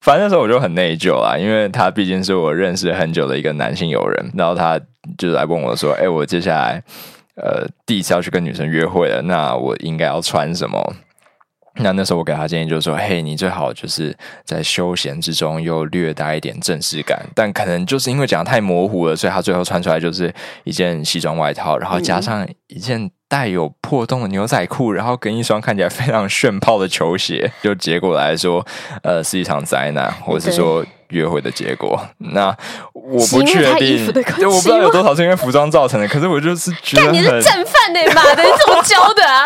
反正那时候我就很内疚啦，因为他毕竟是我认识很久的一个男性友人，然后他就来问我说：“哎，我接下来呃第一次要去跟女生约会了，那我应该要穿什么？”那那时候我给他建议就是说：“嘿，你最好就是在休闲之中又略带一点正式感，但可能就是因为讲太模糊了，所以他最后穿出来就是一件西装外套，然后加上一件带有破洞的牛仔裤，然后跟一双看起来非常炫炮的球鞋，就结果来说，呃，是一场灾难，或者是说约会的结果。那我不确定，我不知道有多少是因为服装造成的，可是我就是觉得你是正犯的，妈的，你怎么教的啊？”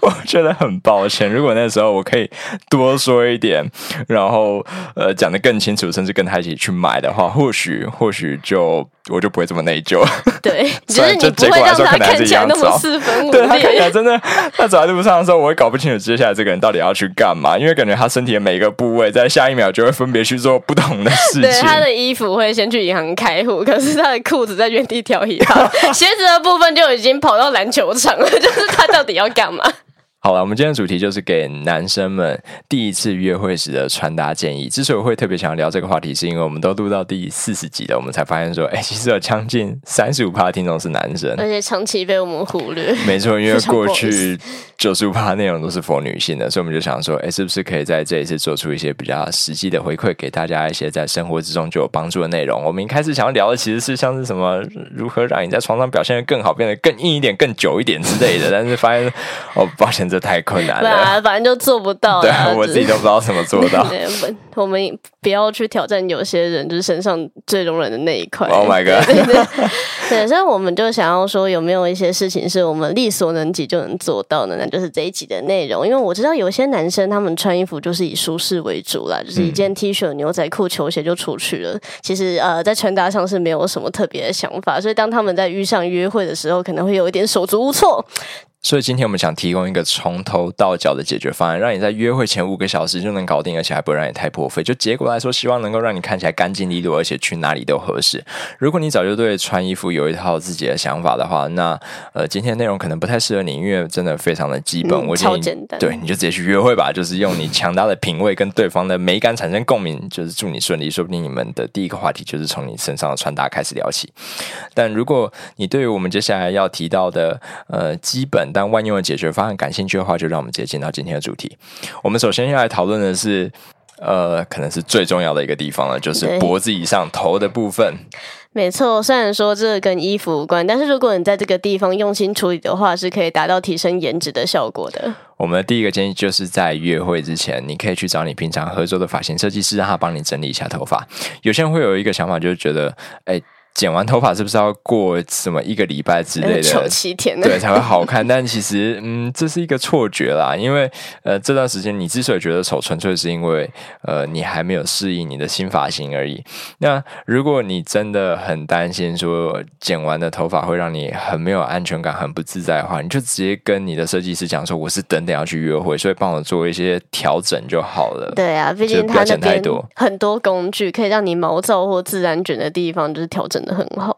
我觉得很抱歉，如果那时候我可以多说一点，然后呃讲的更清楚，甚至跟他一起去买的话，或许或许就我就不会这么内疚。对，就是你不会让他看起来那么四分五裂。对他看起来真的，他走在路上的时候，我会搞不清楚接下来这个人到底要去干嘛，因为感觉他身体的每一个部位在下一秒就会分别去做不同的事情。对，他的衣服会先去银行开户，可是他的裤子在原地跳一跳，鞋子的部分就已经跑到篮球场了，就是他到底要干嘛？好了，我们今天的主题就是给男生们第一次约会时的穿搭建议。之所以会特别想要聊这个话题，是因为我们都录到第四十集了，我们才发现说，哎，其实有将近 三十五趴听众是男生，而且长期被我们忽略。没错，因为过去九十五趴内容都是佛女性的，所以我们就想说，哎，是不是可以在这一次做出一些比较实际的回馈，给大家一些在生活之中就有帮助的内容？我们一开始想要聊的其实是像是什么，如何让你在床上表现的更好，变得更硬一点、更久一点之类的。但是发现，哦，抱歉。这太困难了，反正就做不到。对我自己都不知道怎么做到。我们不要去挑战有些人就是身上最容忍的那一块。Oh my god！对，所以我们就想要说，有没有一些事情是我们力所能及就能做到的？那就是这一集的内容。因为我知道有些男生他们穿衣服就是以舒适为主啦，就是一件 T 恤、牛仔裤、球鞋就出去了。其实呃，在穿搭上是没有什么特别的想法，所以当他们在遇上约会的时候，可能会有一点手足无措。所以今天我们想提供一个从头到脚的解决方案，让你在约会前五个小时就能搞定，而且还不会让你太破费。就结果来说，希望能够让你看起来干净利落，而且去哪里都合适。如果你早就对穿衣服有一套自己的想法的话，那呃，今天内容可能不太适合你，因为真的非常的基本。我超简单，对，你就直接去约会吧，就是用你强大的品味跟对方的美感产生共鸣，就是祝你顺利。说不定你们的第一个话题就是从你身上的穿搭开始聊起。但如果你对于我们接下来要提到的呃基本，但万用的解决方案感兴趣的话，就让我们直接进到今天的主题。我们首先要来讨论的是，呃，可能是最重要的一个地方了，就是脖子以上头的部分。没错，虽然说这跟衣服无关，但是如果你在这个地方用心处理的话，是可以达到提升颜值的效果的。我们的第一个建议就是在约会之前，你可以去找你平常合作的发型设计师，让他帮你整理一下头发。有些人会有一个想法，就是觉得，哎。剪完头发是不是要过什么一个礼拜之类的？七天对才会好看？但其实，嗯，这是一个错觉啦。因为，呃，这段时间你之所以觉得丑，纯粹是因为，呃，你还没有适应你的新发型而已。那如果你真的很担心说剪完的头发会让你很没有安全感、很不自在的话，你就直接跟你的设计师讲说：“我是等等要去约会，所以帮我做一些调整就好了。”对啊，毕竟他那边很多工具可以让你毛躁或自然卷的地方就是调整。很好。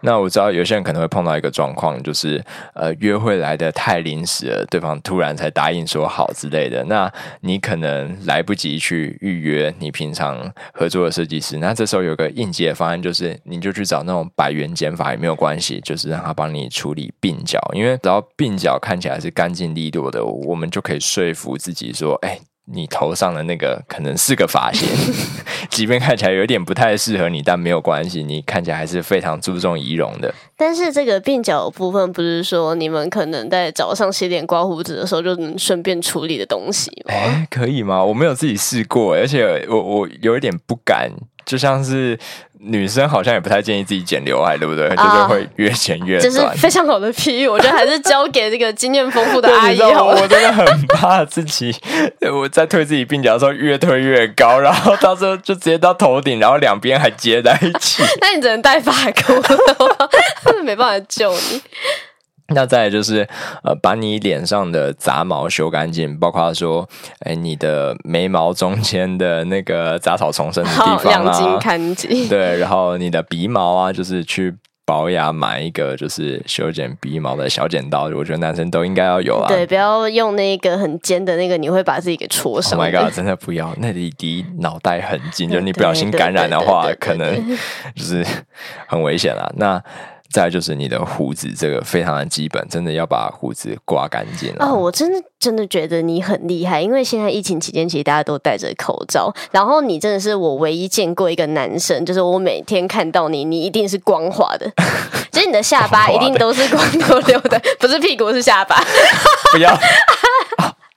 那我知道有些人可能会碰到一个状况，就是呃，约会来的太临时了，对方突然才答应说好之类的，那你可能来不及去预约你平常合作的设计师。那这时候有个应急的方案，就是你就去找那种百元剪法也没有关系，就是让他帮你处理鬓角，因为只要鬓角看起来是干净利落的，我们就可以说服自己说，哎。你头上的那个可能是个发型，即便看起来有点不太适合你，但没有关系，你看起来还是非常注重仪容的。但是这个鬓角部分，不是说你们可能在早上洗脸刮胡子的时候就能顺便处理的东西吗？哎，可以吗？我没有自己试过，而且我我有一点不敢。就像是女生好像也不太建议自己剪刘海，对不对？就是会越剪越短。这是非常好的比喻，我觉得还是交给这个经验丰富的阿姨好。我真的很怕自己，我在推自己鬓角的时候越推越高，然后到时候就直接到头顶，然后两边还接在一起。那你只能戴发箍，没办法救你。那再就是，呃，把你脸上的杂毛修干净，包括说，哎，你的眉毛中间的那个杂草丛生的地方啊。对，然后你的鼻毛啊，就是去。保养买一个就是修剪鼻毛的小剪刀，我觉得男生都应该要有啊。对，不要用那个很尖的那个，你会把自己给戳伤。Oh my god！真的不要，那里离脑袋很近，就 你不小心感染的话，可能 就是很危险啦。那。再就是你的胡子，这个非常的基本，真的要把胡子刮干净哦，我真的真的觉得你很厉害，因为现在疫情期间，其实大家都戴着口罩，然后你真的是我唯一见过一个男生，就是我每天看到你，你一定是光滑的，其 实你的下巴一定都是光溜溜的，不是屁股是下巴，不要。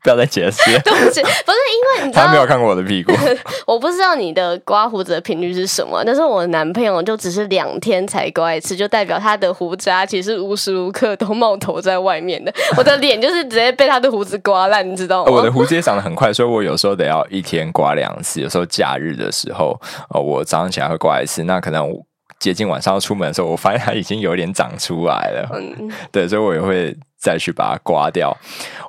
不要再解释，对不起，不是因为你他没有看过我的屁股，我不知道你的刮胡子的频率是什么。但是我男朋友就只是两天才刮一次，就代表他的胡渣其实无时无刻都冒头在外面的。我的脸就是直接被他的胡子刮烂，你知道吗？我的胡子也长得很快，所以我有时候得要一天刮两次。有时候假日的时候，呃，我早上起来会刮一次。那可能接近晚上要出门的时候，我发现它已经有点长出来了。嗯，对，所以我也会。再去把它刮掉，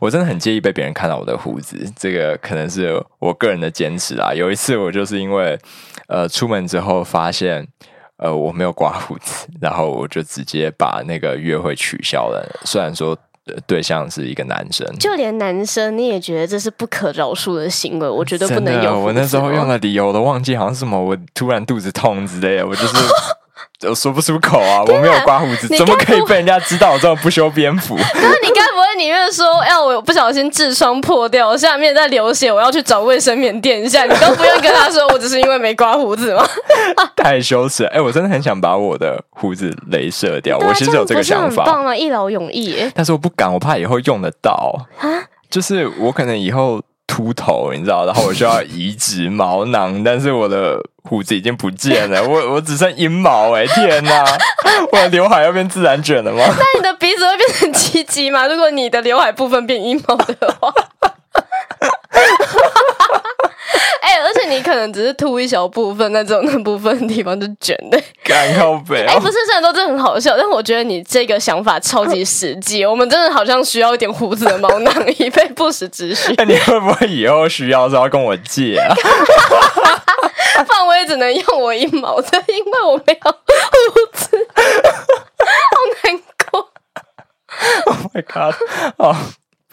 我真的很介意被别人看到我的胡子，这个可能是我个人的坚持啊。有一次我就是因为呃出门之后发现呃我没有刮胡子，然后我就直接把那个约会取消了。虽然说对象是一个男生，就连男生你也觉得这是不可饶恕的行为，我觉得不能有。我那时候用的理由我都忘记，好像是什么我突然肚子痛之类的，我就是。我说不出口啊！我没有刮胡子，怎么可以被人家知道我这么不修边幅？那你该不会宁愿说，哎，我不小心痔疮破掉，下面在流血，我要去找卫生棉垫一下，你都不用跟他说，我只是因为没刮胡子吗？太羞耻！哎，我真的很想把我的胡子镭射掉，我其实有这个想法，棒吗，一劳永逸。但是我不敢，我怕以后用得到啊。就是我可能以后。秃头，你知道，然后我需要移植毛囊，但是我的胡子已经不见了，我我只剩阴毛，哎，天哪，我的刘海要变自然卷了吗？那你的鼻子会变成鸡鸡吗？如果你的刘海部分变阴毛的话。可能只是秃一小部分，那种那部分地方就卷的，干靠背。哎，不是，虽然都真的很好笑，但我觉得你这个想法超级实际。我们真的好像需要一点胡子的毛囊，以备不时之需。那 你会不会以后需要时候跟我借啊？范围只能用我一毛的，因为我没有胡子，好难过。Oh my god！哦。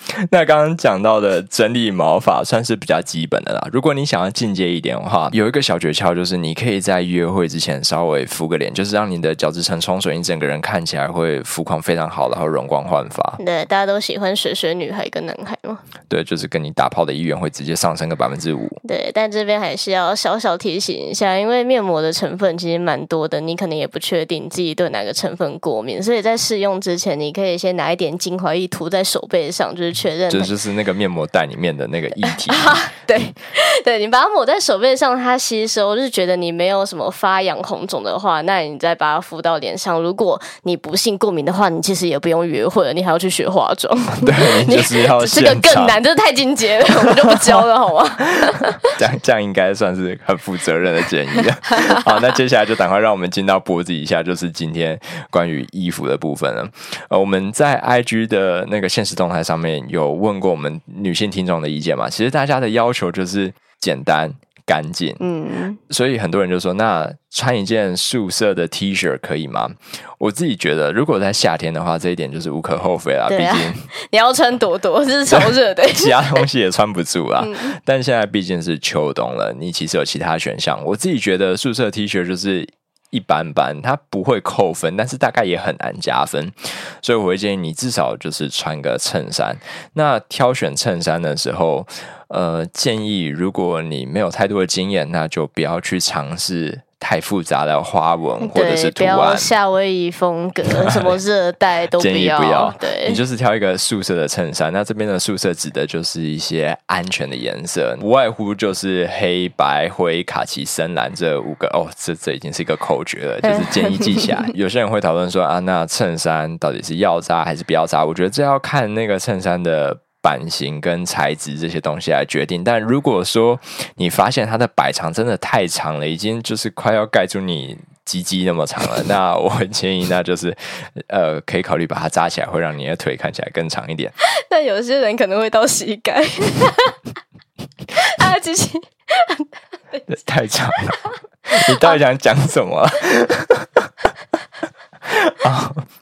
那刚刚讲到的整理毛发算是比较基本的啦。如果你想要进阶一点的话，有一个小诀窍，就是你可以在约会之前稍微敷个脸，就是让你的角质层冲水，你整个人看起来会肤况非常好，然后容光焕发。对，大家都喜欢水水女孩跟男孩吗？对，就是跟你打炮的意愿会直接上升个百分之五。对，但这边还是要小小提醒一下，因为面膜的成分其实蛮多的，你可能也不确定自己对哪个成分过敏，所以在试用之前，你可以先拿一点精华液涂在手背上，就是。确认，这就是那个面膜袋里面的那个液体。对，对你把它抹在手背上，它吸收。就是觉得你没有什么发痒红肿的话，那你再把它敷到脸上。如果你不幸过敏的话，你其实也不用约会了，你还要去学化妆。对，你就是要这个更难，这太进阶了，我们就不教了，好吗？这样这样应该算是很负责任的建议了。好，那接下来就赶快让我们进到脖子以下，就是今天关于衣服的部分了。呃，我们在 IG 的那个现实动态上面。有问过我们女性听众的意见嘛？其实大家的要求就是简单干净，嗯，所以很多人就说，那穿一件素色的 T 恤可以吗？我自己觉得，如果在夏天的话，这一点就是无可厚非啦。毕竟你要穿多多是超热的，其他东西也穿不住啊。但现在毕竟是秋冬了，你其实有其他选项。我自己觉得素色 T 恤就是。一般般，它不会扣分，但是大概也很难加分，所以我会建议你至少就是穿个衬衫。那挑选衬衫的时候，呃，建议如果你没有太多的经验，那就不要去尝试。太复杂的花纹或者是图案，夏威夷风格，什么热带都不要。对，你就是挑一个素色的衬衫。那这边的素色指的就是一些安全的颜色，无外乎就是黑白灰卡其深蓝这五个。哦，这这已经是一个口诀了，就是建议记下来。有些人会讨论说啊，那衬衫到底是要扎还是不要扎？我觉得这要看那个衬衫的。版型跟材质这些东西来决定，但如果说你发现它的摆长真的太长了，已经就是快要盖住你鸡鸡那么长了，那我很建议那就是呃，可以考虑把它扎起来，会让你的腿看起来更长一点。但有些人可能会到膝盖，啊，鸡鸡太长了，你到底想讲什么？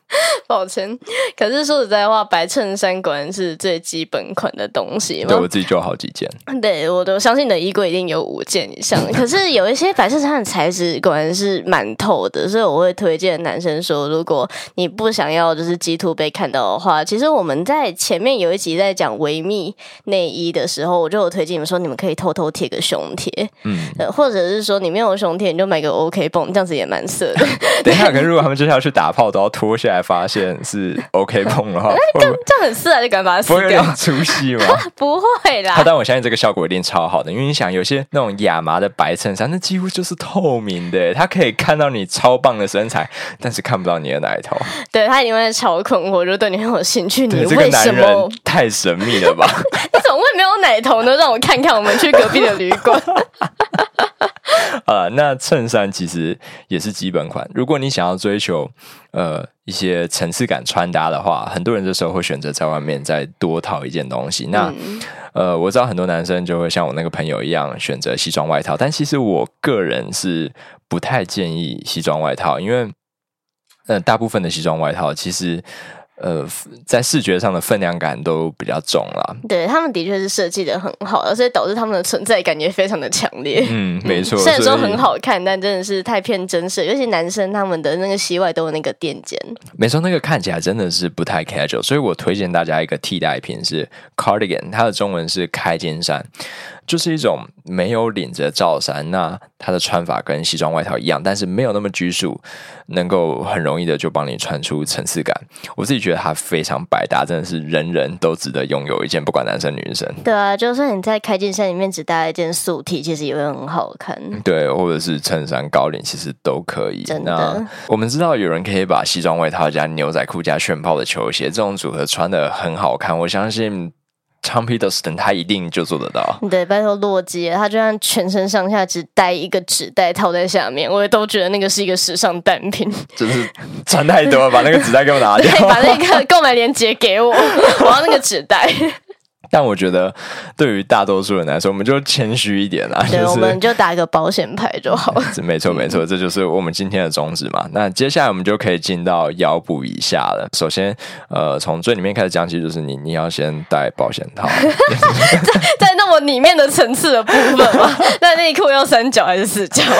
抱歉。可是说实在话，白衬衫果然是最基本款的东西嘛。对我自己就有好几件。对，我都相信你的衣柜一定有五件以上。可是有一些白衬衫的材质果然是蛮透的，所以我会推荐男生说，如果你不想要就是鸡突被看到的话，其实我们在前面有一集在讲维密内衣的时候，我就有推荐你们说，你们可以偷偷贴个胸贴，嗯，或者是说你没有胸贴，你就买个 OK 绷，这样子也蛮色的。等一下，可是如果他们接下来去打炮都要脱下来，发现是 OK 碰的话，这样这样很色啊，就赶快把它撕掉，出戏吗？不会啦。好，但我相信这个效果一定超好的，因为你想，有些那种亚麻的白衬衫，那几乎就是透明的，它可以看到你超棒的身材，但是看不到你的奶头。对他一定会超困惑，就对你很有兴趣。你这个男人太神秘了吧？你怎么会没有奶头呢？让我看看，我们去隔壁的旅馆。啊，那衬衫其实也是基本款。如果你想要追求呃一些层次感穿搭的话，很多人这时候会选择在外面再多套一件东西。那呃，我知道很多男生就会像我那个朋友一样选择西装外套，但其实我个人是不太建议西装外套，因为呃，大部分的西装外套其实。呃，在视觉上的分量感都比较重了。对他们的确是设计的很好，而且导致他们的存在感也非常的强烈。嗯，没错。虽然说很好看，但真的是太偏真实，尤其男生他们的那个膝外都有那个垫肩。没错，那个看起来真的是不太 casual，所以我推荐大家一个替代品是 cardigan，它的中文是开肩衫。就是一种没有领子的罩衫，那它的穿法跟西装外套一样，但是没有那么拘束，能够很容易的就帮你穿出层次感。我自己觉得它非常百搭，真的是人人都值得拥有一件，不管男生女生。对啊，就算你在开件衫里面只搭一件素 T，其实也会很好看。对，或者是衬衫高领，其实都可以。真的，我们知道有人可以把西装外套加牛仔裤加炫泡的球鞋这种组合穿的很好看，我相信。Tom Peterson 他一定就做得到。对，拜托洛基，他就算全身上下只带一个纸袋套在下面，我也都觉得那个是一个时尚单品。就是穿太多了，把那个纸袋给我拿掉，把那个购买链接给我，我要那个纸袋。但我觉得，对于大多数人来说，我们就谦虚一点啦。对，我们就打个保险牌就好了。没错，没错，这就是我们今天的宗旨嘛。那接下来我们就可以进到腰部以下了。首先，呃，从最里面开始讲起，就是你你要先戴保险套，在那么里面的层次的部分嘛。那内裤要三角还是四角？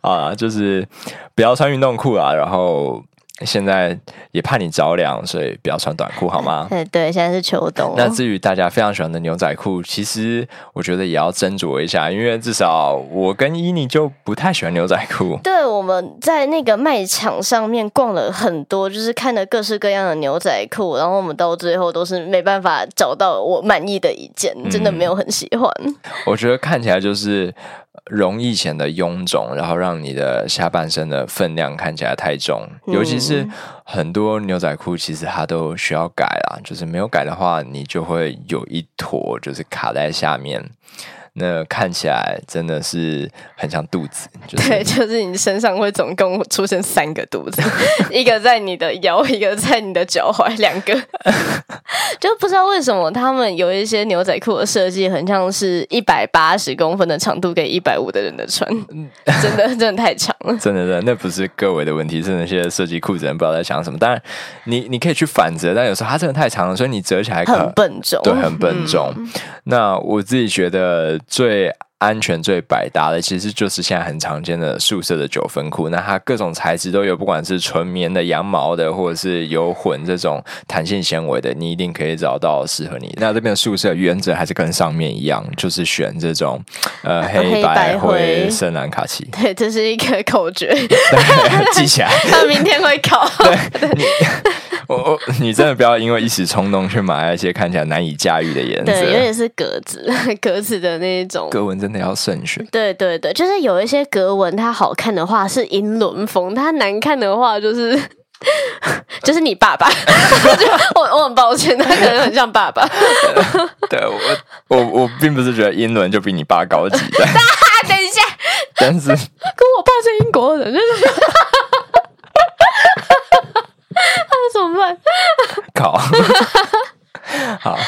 啊，就是不要穿运动裤啊，然后。现在也怕你着凉，所以不要穿短裤好吗？对 对，现在是秋冬。那至于大家非常喜欢的牛仔裤，其实我觉得也要斟酌一下，因为至少我跟伊妮就不太喜欢牛仔裤。对，我们在那个卖场上面逛了很多，就是看了各式各样的牛仔裤，然后我们到最后都是没办法找到我满意的一件，真的没有很喜欢。我觉得看起来就是。容易显得臃肿，然后让你的下半身的分量看起来太重。尤其是很多牛仔裤，其实它都需要改啦，就是没有改的话，你就会有一坨就是卡在下面。那看起来真的是很像肚子，对，就是你身上会总共出现三个肚子，一个在你的腰，一个在你的脚踝，两个，就不知道为什么他们有一些牛仔裤的设计很像是一百八十公分的长度给一百五的人的穿，真的真的太长了，真的真的那不是各位的问题，是那些设计裤子人不知道在想什么。当然，你你可以去反折，但有时候它真的太长了，所以你折起来很笨重，对，很笨重。那我自己觉得。最安全、最百搭的，其实就是现在很常见的素色的九分裤。那它各种材质都有，不管是纯棉的、羊毛的，或者是有混这种弹性纤维的，你一定可以找到适合你。那这边的素色原则还是跟上面一样，就是选这种呃黑白灰深蓝卡其。对，这是一个口诀，记起来。他明天会考。对。我我，你真的不要因为一时冲动去买那些看起来难以驾驭的颜色，对，尤其是格子 格子的那种格纹，真的要慎选。对对对，就是有一些格纹，它好看的话是英伦风，它难看的话就是 就是你爸爸。我我很抱歉，他可能很像爸爸。对我我我并不是觉得英伦就比你爸高级的。等一下，但是跟我爸是英国人，就是。那怎么办？考 好，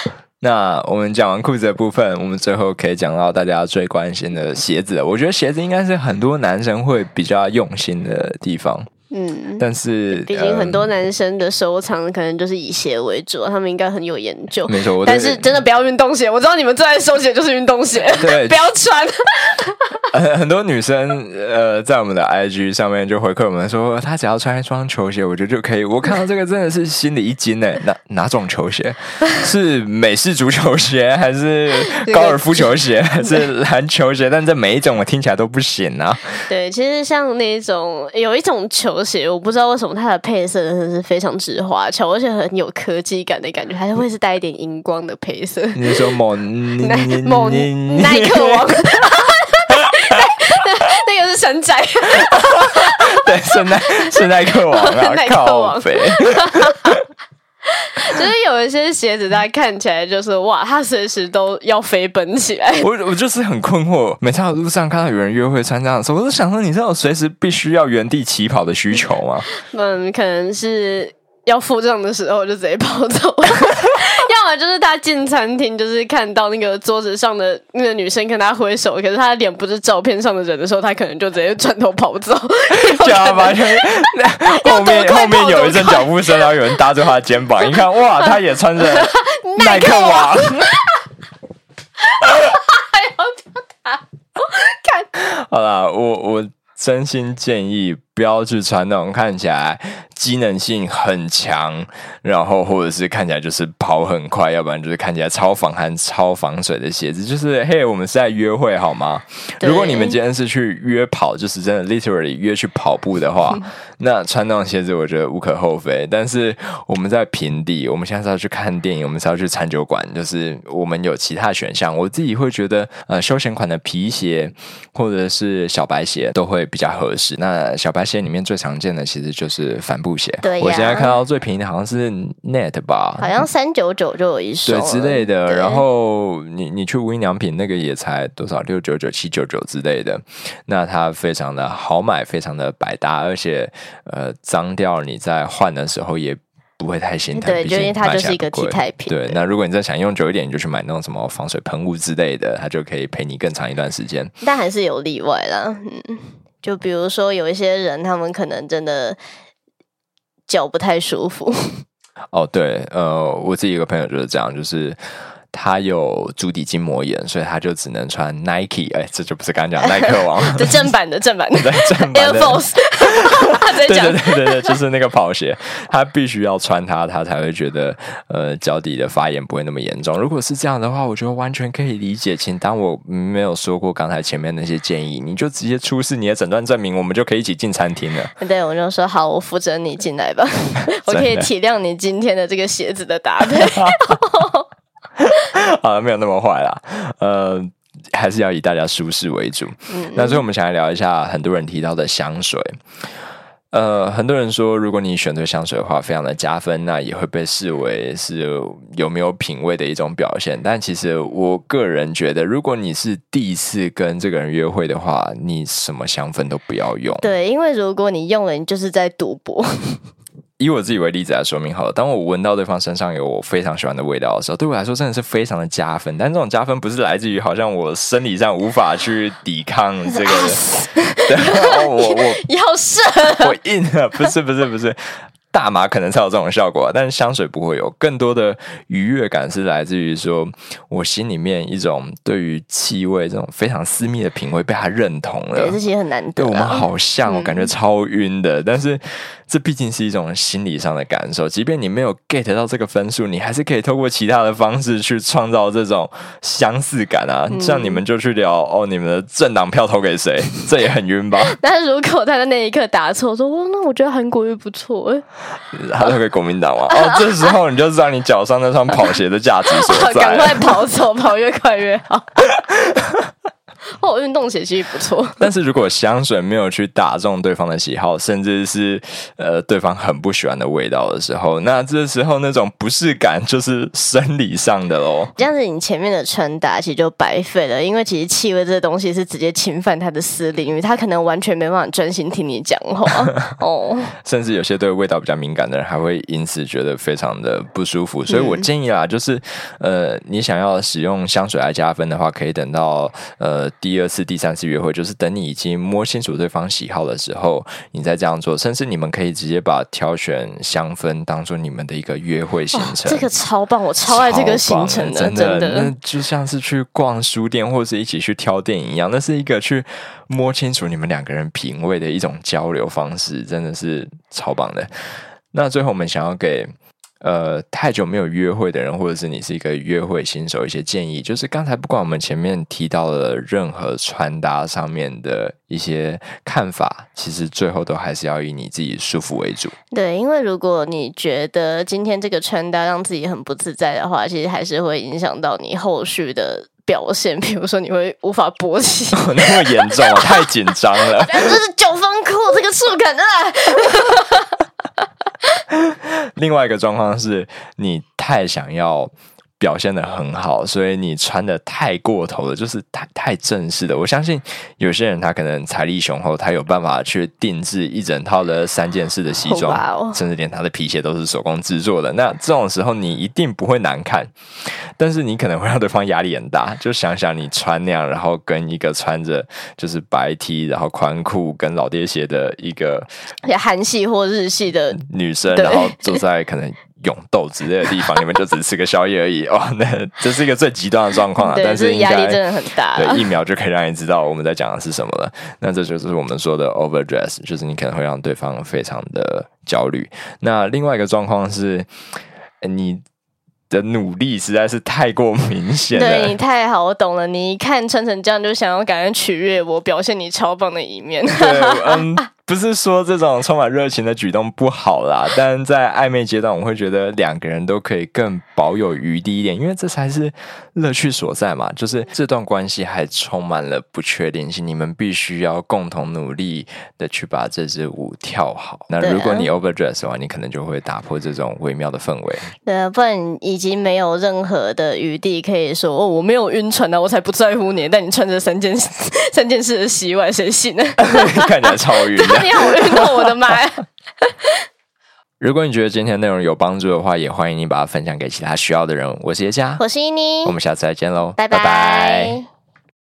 那我们讲完裤子的部分，我们最后可以讲到大家最关心的鞋子。我觉得鞋子应该是很多男生会比较用心的地方。嗯，但是毕竟很多男生的收藏可能就是以鞋为主，他们应该很有研究。没错，但是真的不要运动鞋。我知道你们最爱收鞋就是运动鞋，对，不要穿。很多女生呃，在我们的 IG 上面就回馈我们说，她只要穿一双球鞋，我觉得就可以。我看到这个真的是心里一惊呢。哪哪种球鞋？是美式足球鞋，还是高尔夫球鞋，还是篮球鞋？但这每一种我听起来都不行啊。对，其实像那种有一种球鞋，我不知道为什么它的配色真的是非常之花俏，而且很有科技感的感觉，还是会是带一点荧光的配色。你说某某耐克王？那个是神仔，对，是耐是耐克王啊，耐克王飞。就是有一些鞋子，它看起来就是哇，它随时都要飞奔起来。我我就是很困惑，每次在路上看到有人约会穿这样的时候，我都想说，你知道随时必须要原地起跑的需求吗？嗯，可能是。要付账的时候就直接跑走，要么就是他进餐厅，就是看到那个桌子上的那个女生跟他挥手，可是他的脸不是照片上的人的时候，他可能就直接转头跑走。就发现后面后面有一阵脚步声，然后有人搭着他的肩膀，一看哇，他也穿着 耐克袜。还要叫他看？好啦，我我真心建议不要去穿那种看起来。机能性很强，然后或者是看起来就是跑很快，要不然就是看起来超防寒、超防水的鞋子。就是嘿，我们是在约会好吗？如果你们今天是去约跑，就是真的 literally 约去跑步的话，那穿那种鞋子我觉得无可厚非。但是我们在平地，我们现在是要去看电影，我们是要去餐酒馆，就是我们有其他选项。我自己会觉得，呃，休闲款的皮鞋或者是小白鞋都会比较合适。那小白鞋里面最常见的其实就是帆布鞋。对，我现在看到最便宜的好像是 Net 吧，好像三九九就有一双，对之类的。然后你你去无印良品那个也才多少六九九七九九之类的，那它非常的好买，非常的百搭，而且呃脏掉你在换的时候也不会太心疼。对，就因为它就是一个替代品。对，那如果你再想用久一点，你就去买那种什么防水喷雾之类的，它就可以陪你更长一段时间。但还是有例外啦，嗯，就比如说有一些人，他们可能真的。脚不太舒服。哦，对，呃，我自己一个朋友就是这样，就是他有足底筋膜炎，所以他就只能穿 Nike。哎，这就不是刚刚讲耐克王，这正版的正版的 正版的 Air Force。对对对对对，就是那个跑鞋，他必须要穿它，他才会觉得呃脚底的发炎不会那么严重。如果是这样的话，我觉得完全可以理解。请当我没有说过刚才前面那些建议，你就直接出示你的诊断证明，我们就可以一起进餐厅了。对，我就说好，我扶着你进来吧，我可以体谅你今天的这个鞋子的搭配。好了，没有那么坏啦，呃，还是要以大家舒适为主。那所以我们想来聊一下很多人提到的香水。呃，很多人说，如果你选择香水的话，非常的加分，那也会被视为是有没有品味的一种表现。但其实我个人觉得，如果你是第一次跟这个人约会的话，你什么香氛都不要用。对，因为如果你用了，你就是在赌博。以我自己为例子来说明好了，当我闻到对方身上有我非常喜欢的味道的时候，对我来说真的是非常的加分。但这种加分不是来自于好像我生理上无法去抵抗这个，我我 要射，我硬了，不是不是不是。大麻可能才有这种效果，但是香水不会有更多的愉悦感，是来自于说我心里面一种对于气味这种非常私密的品味被他认同了。对，这些很难得。对我们好像，我感觉超晕的，但是这毕竟是一种心理上的感受。即便你没有 get 到这个分数，你还是可以透过其他的方式去创造这种相似感啊。像你们就去聊哦，你们的政党票投给谁？这也很晕吧？但是如果他在那一刻答错，说哦，那我觉得韩国也不错哎。他投给国民党吗？哦，这时候你就知道你脚上那双跑鞋的价值所在。赶快跑走，跑越快越好。哦，运动鞋其实不错，但是如果香水没有去打中对方的喜好，甚至是呃对方很不喜欢的味道的时候，那这时候那种不适感就是生理上的喽。这样子，你前面的穿搭其实就白费了，因为其实气味这东西是直接侵犯他的私领域，他可能完全没办法专心听你讲话 哦。甚至有些对味道比较敏感的人，还会因此觉得非常的不舒服。所以我建议啊，就是呃，你想要使用香水来加分的话，可以等到呃第。二次、第三次约会，就是等你已经摸清楚对方喜好的时候，你再这样做。甚至你们可以直接把挑选香氛当做你们的一个约会行程。这个超棒，我超爱这个行程的，真的，那就像是去逛书店或者是一起去挑电影一样，那是一个去摸清楚你们两个人品味的一种交流方式，真的是超棒的。那最后，我们想要给。呃，太久没有约会的人，或者是你是一个约会新手，一些建议就是，刚才不管我们前面提到的任何穿搭上面的一些看法，其实最后都还是要以你自己舒服为主。对，因为如果你觉得今天这个穿搭让自己很不自在的话，其实还是会影响到你后续的表现，比如说你会无法勃起，那么严重，太紧张了。这是九分裤，这个触感啊。另外一个状况是你太想要。表现的很好，所以你穿的太过头了，就是太太正式的。我相信有些人他可能财力雄厚，他有办法去定制一整套的三件式的西装，甚至连他的皮鞋都是手工制作的。那这种时候你一定不会难看，但是你可能会让对方压力很大。就想想你穿那样，然后跟一个穿着就是白 T，然后宽裤跟老爹鞋的一个韩系或日系的女生，然后坐在可能。永豆之类的地方，你们就只吃个宵夜而已哦。那这是一个最极端的状况啊，但是压力真的很大。对，一秒就可以让你知道我们在讲的是什么了。那这就是我们说的 overdress，就是你可能会让对方非常的焦虑。那另外一个状况是，你的努力实在是太过明显了。对你太好懂了，你一看穿成这样就想要赶快取悦我，表现你超棒的一面。对，嗯。不是说这种充满热情的举动不好啦，但在暧昧阶段，我会觉得两个人都可以更保有余地一点，因为这才是乐趣所在嘛。就是这段关系还充满了不确定性，你们必须要共同努力的去把这支舞跳好。那如果你 overdress 的话，你可能就会打破这种微妙的氛围。对啊，不然已经没有任何的余地可以说哦，我没有晕船啊，我才不在乎你。但你穿着三件三件式的洗碗，谁信呢？看起来超晕。你好运动，我的妈呀！如果你觉得今天内容有帮助的话，也欢迎你把它分享给其他需要的人。我是叶佳，我是依妮，我们下次再见喽，拜拜。